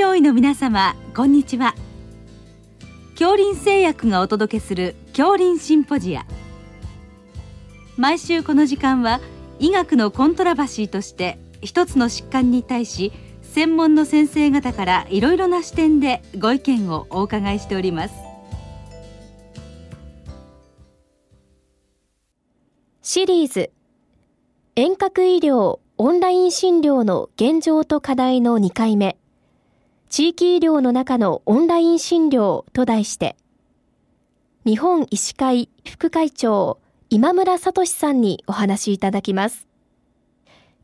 上位の皆様こんにちは。恐林製薬がお届けする恐林シンポジア。毎週この時間は医学のコントラバシーとして一つの疾患に対し専門の先生方からいろいろな視点でご意見をお伺いしております。シリーズ遠隔医療オンライン診療の現状と課題の2回目。地域医療の中のオンライン診療と題して、日本医師会副会長今村聡さんにお話しいただきます。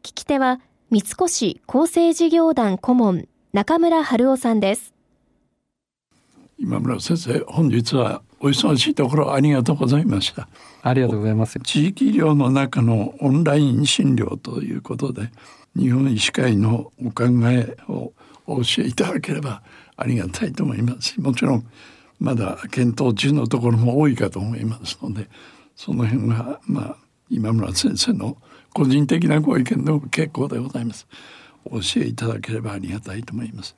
聞き手は三越厚生事業団顧問中村春夫さんです。今村先生、本日はお忙しいところありがとうございました。ありがとうございます。地域医療の中のオンライン診療ということで、日本医師会のお考えをお教えいただければありがたいと思います。もちろんまだ検討中のところも多いかと思いますのでその辺はまあ今村先生の個人的なご意見でも結構でございます。お教えいただければありがたいと思います、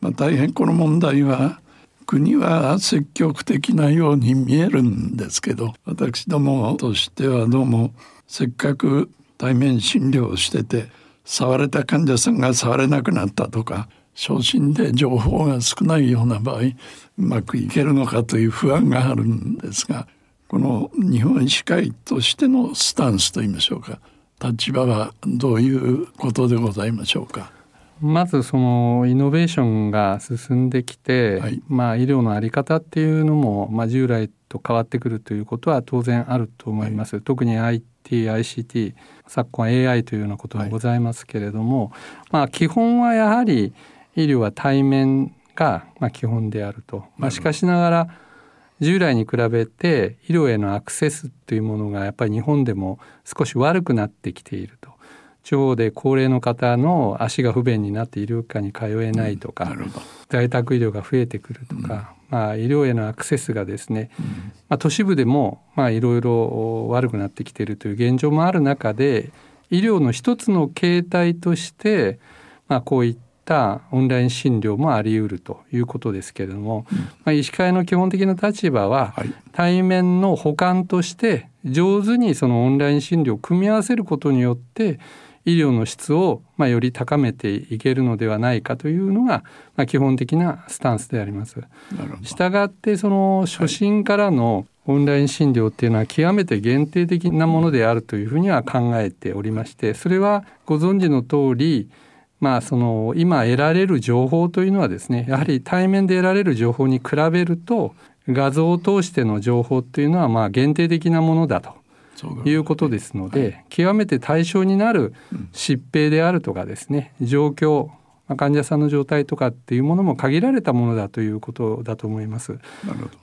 まあ、大変この問題は国は積極的なように見えるんですけど私どもとしてはどうもせっかく対面診療をしてて触れた患者さんが触れなくなったとか昇進で情報が少ないような場合うまくいけるのかという不安があるんですがこの日本医師会としてのスタンスといいましょうか立場はどういうことでございましょうか。まずそのイノベーションが進んできて、はい、まあ医療の在り方っていうのも、まあ、従来と変わってくるということは当然あると思います。はい、特に IT ICT 昨今 AI というようなことがございますけれども、はい、まあ基本はやはり医療は対面がまあ基本であると。まあ、しかしながら従来に比べて医療へのアクセスというものがやっぱり日本でも少し悪くなってきていると。地方で高齢の方の足が不便になって医療機関に通えないとか、うん、在宅医療が増えてくるとか、うん、まあ、医療へのアクセスがですね、うん、まあ、都市部でもいろいろ悪くなってきているという現状もある中で医療の一つの形態として、まあ、こういったオンライン診療もあり得るということですけれども、まあ、医師会の基本的な立場は、対面の補完として上手にそのオンライン診療を組み合わせることによって医療の質をまあより高めていけるのではないかというのがまあ基本的なスタンスであります。したがってその初診からのオンライン診療っていうのは極めて限定的なものであるというふうには考えておりましてそれはご存知の通りまあその今得られる情報というのはですねやはり対面で得られる情報に比べると画像を通しての情報っていうのはまあ限定的なものだということですので、はい、極めて対象になる疾病であるとかですね状況患者さんの状態とかっていうものも限られたものだということだと思います。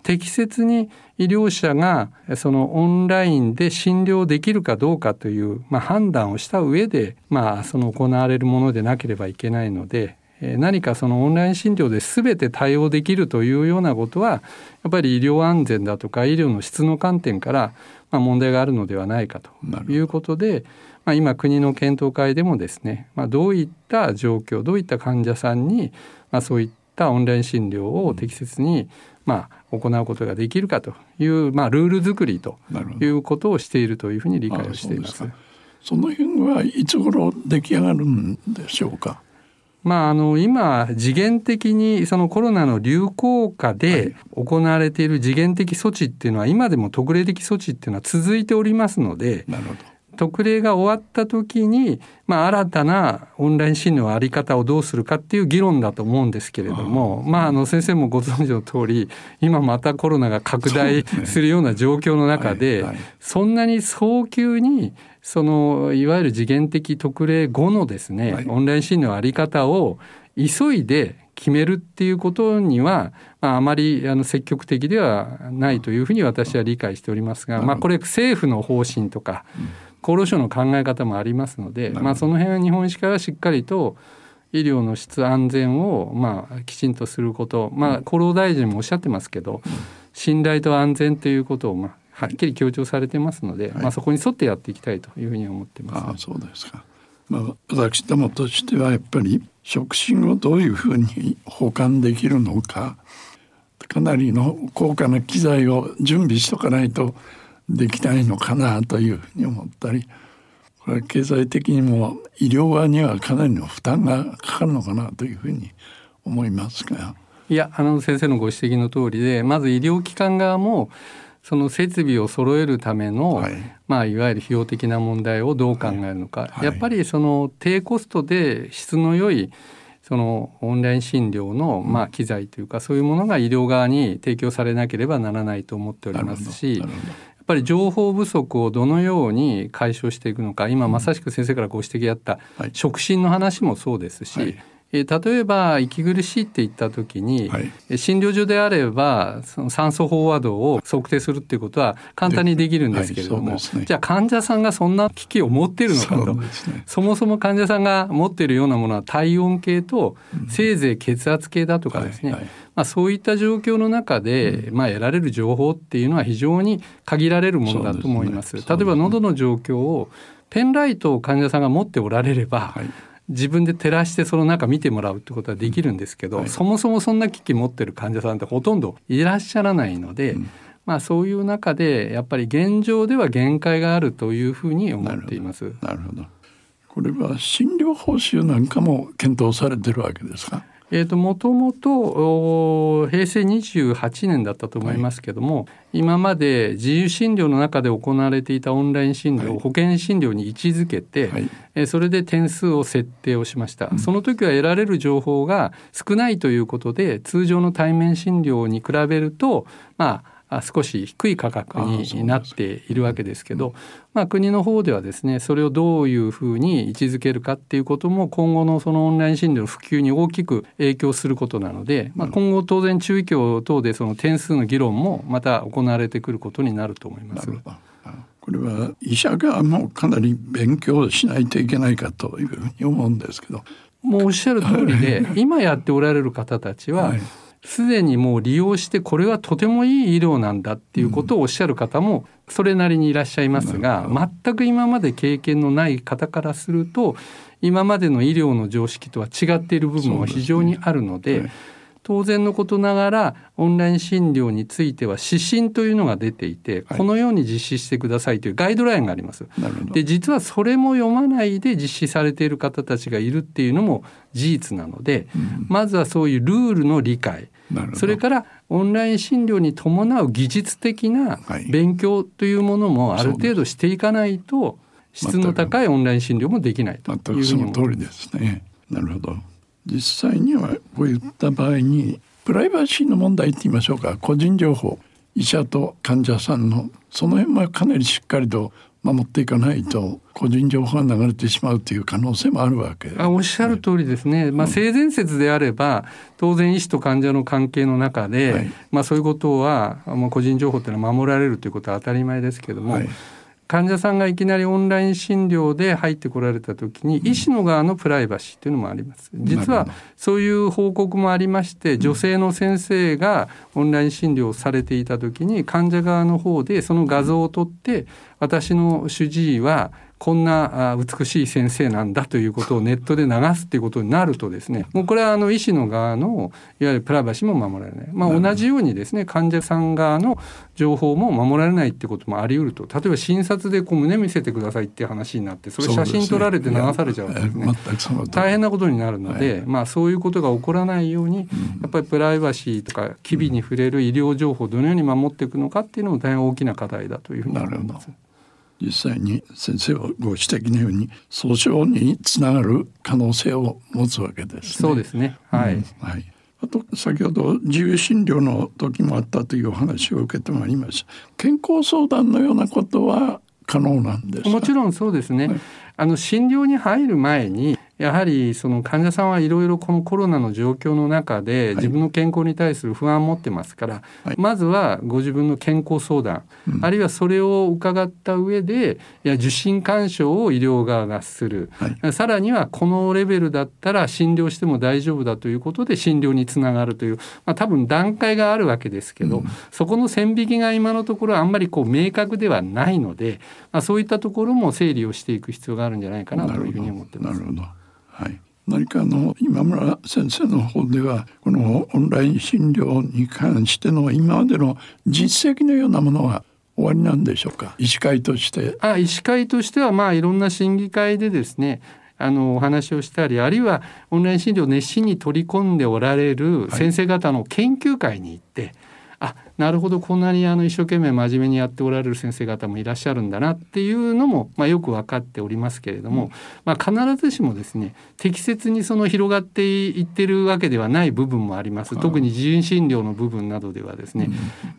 適切に医療者がそのオンラインで診療できるかどうかという、まあ、判断をした上で、まあ、その行われるものでなければいけないので何かそのオンライン診療で全て対応できるというようなことはやっぱり医療安全だとか医療の質の観点からまあ問題があるのではないかということで、まあ、今国の検討会でもですね、まあ、どういった状況どういった患者さんに、まあ、そういったオンライン診療を適切に、まあ、行うことができるかという、まあ、ルール作りということをしているというふうに理解をしています。その辺はいつ頃出来上がるんでしょうか？まあ、あの今次元的にそのコロナの流行下で行われている次元的措置っていうのは今でも特例的措置っていうのは続いておりますので特例が終わった時に、まあ、新たなオンライン診療の在り方をどうするかっていう議論だと思うんですけれどもまあ、あの先生もご存知の通り今またコロナが拡大するような状況の中でそんなに早急にそのいわゆる次元的特例後のですね、はい、オンライン診療の在り方を急いで決めるっていうことには、まあ、あまりあの積極的ではないというふうに私は理解しておりますが、まあ、これ政府の方針とか、厚労省の考え方もありますので、まあ、その辺は日本医師会はしっかりと医療の質安全をまあきちんとすること、まあ、厚労大臣もおっしゃってますけど、信頼と安全ということをまあはっきり強調されてますので、はい、まあ、そこに沿ってやっていきたいというふうに思ってます。あそうですか。まあ、私どもとしてはやっぱり触診をどういうふうに保管できるのかかなりの高価な機材を準備しとかないとできないのかなというふうに思ったりこれは経済的にも医療側にはかなりの負担がかかるのかなというふうに思いますが。いやあの先生のご指摘の通りでまず医療機関側もその設備を揃えるための、はい。まあ、いわゆる費用的な問題をどう考えるのか、はい。はい、やっぱりその低コストで質の良いそのオンライン診療のまあ機材というか、そういうものが医療側に提供されなければならないと思っておりますしやっぱり情報不足をどのように解消していくのか今まさしく先生からご指摘あった触診の話もそうですし、え例えば息苦しいって言った時に、はい、診療所であればその酸素飽和度を測定するっていうことは簡単にできるんですけれども、はいね、じゃあ患者さんがそんな機器を持っているのかと。そ、ね,、もそも患者さんが持っているようなものは体温計とせいぜい血圧計だとかですね、はいはい、まあ、そういった状況の中で、まあ、得られる情報っていうのは非常に限られるものだと思います。すね、例えば喉の状況をペンライトを患者さんが持っておられれば、はい自分で照らしてその中見てもらうってことはできるんですけど、はい、そもそもそんな機器持ってる患者さんってほとんどいらっしゃらないので、うん、まあ、そういう中でやっぱり現状では限界があるというふうに思っています。なるほど。これは診療報酬なんかも検討されてるわけですか？えーと、もともと平成28年だったと思いますけども、はい、今まで自由診療の中で行われていたオンライン診療を保険診療に位置づけて、はい、えそれで点数を設定をしました、うん、その時は得られる情報が少ないということで通常の対面診療に比べるとまあ少し低い価格になっているわけですけどまあ、国の方ではですねそれをどういうふうに位置づけるかっていうことも今後のそのオンライン診療の普及に大きく影響することなので、まあ、今後当然中医協等でその点数の議論もまた行われてくることになると思います。これは医者側もかなり勉強しないといけないかというふうに思うんですけど。もうおっしゃる通りで今やっておられる方たちは、はいすでにもう利用してこれはとてもいい医療なんだっていうことをおっしゃる方もそれなりにいらっしゃいますが、全く今まで経験のない方からすると今までの医療の常識とは違っている部分は非常にあるので。当然のことながらオンライン診療については指針というのが出ていて、このように実施してくださいというガイドラインがあります。で実はそれも読まないで実施されている方たちがいるっていうのも事実なので、うん、まずはそういうルールの理解それからオンライン診療に伴う技術的な勉強というものもある程度していかないと、質の高いオンライン診療もできないというふうに思います。その通りですね。なるほど。実際にはこういった場合にプライバシーの問題って言いましょうか。個人情報。医者と患者さんのその辺もかなりしっかりと守っていかないと個人情報が流れてしまうという可能性もあるわけ。あおっしゃる通りですね、まあ、性善説であれば当然医師と患者の関係の中で、はい、まあ、そういうことは、まあ、個人情報っていうのは守られるということは当たり前ですけども、はい患者さんがいきなりオンライン診療で入ってこられた時に医師の側のプライバシーというのもあります。実はそういう報告もありまして女性の先生がオンライン診療をされていた時に患者側の方でその画像を撮って私の主治医はこんな美しい先生なんだということをネットで流すっていうことになるとですねもうこれはあの医師の側のいわゆるプライバシーも守られない、まあ、同じようにですね患者さん側の情報も守られないってこともあり得ると。例えば診察でこう胸見せてくださいっていう話になってそれ写真撮られて流されちゃうとですね、ね、大変なことになるので、はい、まあ、そういうことが起こらないように、やっぱりプライバシーとか機微に触れる医療情報をどのように守っていくのかっていうのも大変大きな課題だというふうに思います。実際に先生はご指摘のように訴訟につながる可能性を持つわけです、ね、そうですね。はい。うん、はい。あと先ほど自由診療の時もあったというお話を受けてまいりました。健康相談のようなことは可能なんですもちろんそうですね。はい、あの診療に入る前にやはりその患者さんはいろいろこのコロナの状況の中で自分の健康に対する不安を持ってますから、はい、まずはご自分の健康相談、うん、あるいはそれを伺った上でいや受診勧奨を医療側がする、はい、さらにはこのレベルだったら診療しても大丈夫だということで診療につながるという、まあ、多分段階があるわけですけど、うん、そこの線引きが今のところあんまりこう明確ではないので、まあ、そういったところも整理をしていく必要があるんじゃないかなというふうに思ってます。はい、何かあの今村先生の方ではこのオンライン診療に関しての今までの実績のようなものは終わりなんでしょうか？医師会として。あ医師会としてはまあいろんな審議会でですねあのお話をしたりあるいはオンライン診療を熱心に取り込んでおられる先生方の研究会に行って、はいあなるほどこんなにあの一生懸命真面目にやっておられる先生方もいらっしゃるんだなっていうのも、まあ、よく分かっておりますけれども、まあ、必ずしもですね適切にその広がっていってるわけではない部分もあります。特に自院診療の部分などではですね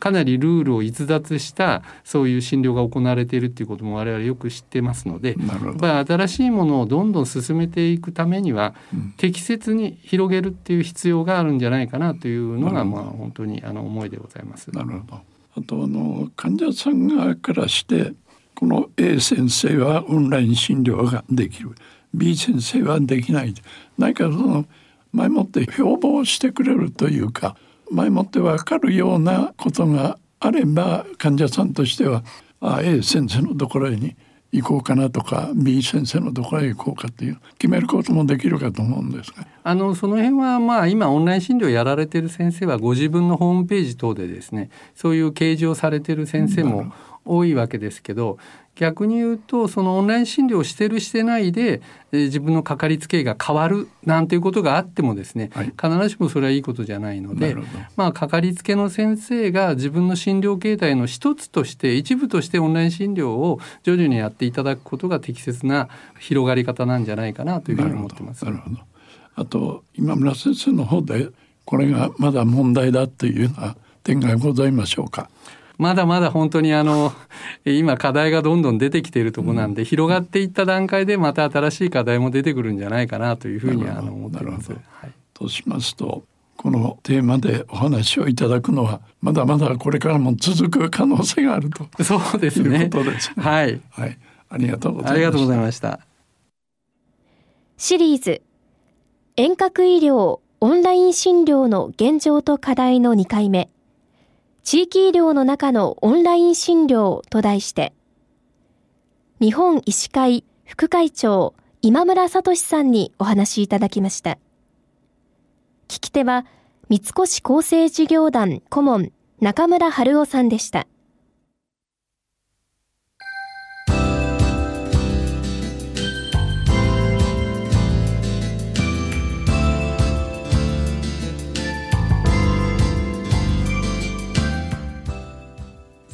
かなりルールを逸脱したそういう診療が行われているっていうことも我々よく知ってますのでまあ、新しいものをどんどん進めていくためには、適切に広げるっていう必要があるんじゃないかなというのがまあ本当にあの思いでございます。なるほどあとあの患者さん側からしてこの A 先生はオンライン診療ができる。B 先生はできない。何かその前もって標榜してくれるというか前もって分かるようなことがあれば患者さんとしてはあ A 先生のところに行こうかなとか B 先生のところへ行こうかっていう決めることもできるかと思うんですが。あのその辺はまあ今オンライン診療やられてる先生はご自分のホームページ等でですねそういう掲示をされてる先生も多いわけですけど逆に言うとそのオンライン診療をしてるしてないで、えー、自分のかかりつけ医が変わるなんていうことがあってもですね、はい、必ずしもそれはいいことじゃないのでまあかかりつけの先生が自分の診療形態の一つとして一部としてオンライン診療を徐々にやっていただくことが適切な広がり方なんじゃないかなというふうに思ってます。なるほどあと今村先生の方でこれがまだ問題だというような点がございましょうか。まだまだ本当にあの今課題がどんどん出てきているところなんで、うん、広がっていった段階でまた新しい課題も出てくるんじゃないかなというふうにあの思ってます。はい、としますとこのテーマでお話をいただくのはまだまだこれからも続く可能性があると。そうですね。いうことです、ね、はい、はい、ありがとうございました。ありがとうございました。シリーズ遠隔医療オンライン診療の現状と課題の2回目地域医療の中のオンライン診療と題して、日本医師会副会長今村聡さんにお話しいただきました。聞き手は、三越厚生事業団顧問中村春夫さんでした。